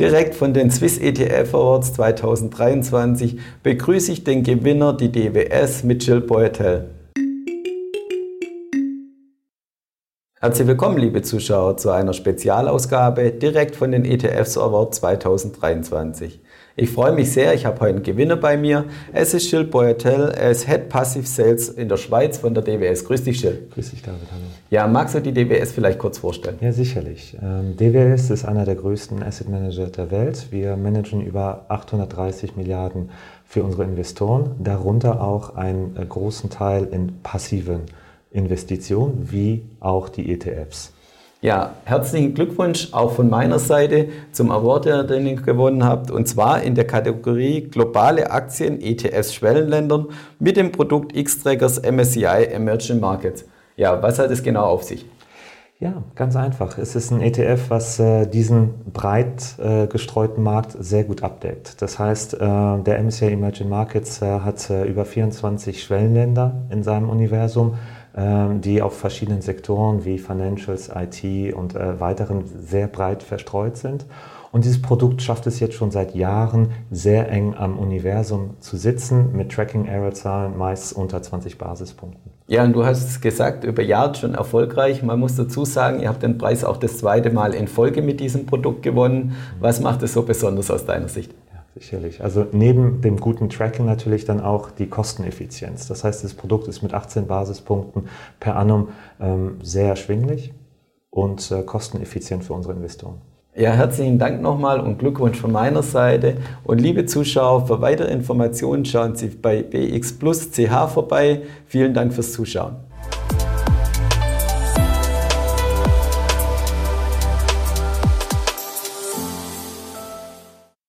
Direkt von den Swiss ETF Awards 2023 begrüße ich den Gewinner, die DWS mit Jill Herzlich willkommen, liebe Zuschauer, zu einer Spezialausgabe direkt von den ETFs Award 2023. Ich freue mich sehr, ich habe heute einen Gewinner bei mir. Es ist Gilles Boyatel, er ist Head Passive Sales in der Schweiz von der DWS. Grüß dich, Gilles. Grüß dich, David. Hallo. Ja, magst du die DWS vielleicht kurz vorstellen? Ja, sicherlich. Ähm, DWS ist einer der größten Asset Manager der Welt. Wir managen über 830 Milliarden für unsere Investoren, darunter auch einen äh, großen Teil in passiven Investitionen, wie auch die ETFs. Ja, herzlichen Glückwunsch auch von meiner Seite zum Award, den ihr gewonnen habt, und zwar in der Kategorie globale Aktien ETFs Schwellenländern mit dem Produkt X-Trackers MSCI Emerging Markets. Ja, was hat es genau auf sich? Ja, ganz einfach. Es ist ein ETF, was äh, diesen breit äh, gestreuten Markt sehr gut abdeckt. Das heißt, äh, der MSCI Emerging Markets äh, hat äh, über 24 Schwellenländer in seinem Universum die auf verschiedenen Sektoren wie Financials, IT und äh, weiteren sehr breit verstreut sind. Und dieses Produkt schafft es jetzt schon seit Jahren sehr eng am Universum zu sitzen, mit Tracking-Error-Zahlen meist unter 20 Basispunkten. Ja, und du hast es gesagt, über Jahre schon erfolgreich. Man muss dazu sagen, ihr habt den Preis auch das zweite Mal in Folge mit diesem Produkt gewonnen. Was macht es so besonders aus deiner Sicht? Sicherlich. Also neben dem guten Tracking natürlich dann auch die Kosteneffizienz. Das heißt, das Produkt ist mit 18 Basispunkten per annum ähm, sehr erschwinglich und äh, kosteneffizient für unsere Investoren. Ja, herzlichen Dank nochmal und Glückwunsch von meiner Seite. Und liebe Zuschauer, für weitere Informationen schauen Sie bei BX Plus CH vorbei. Vielen Dank fürs Zuschauen.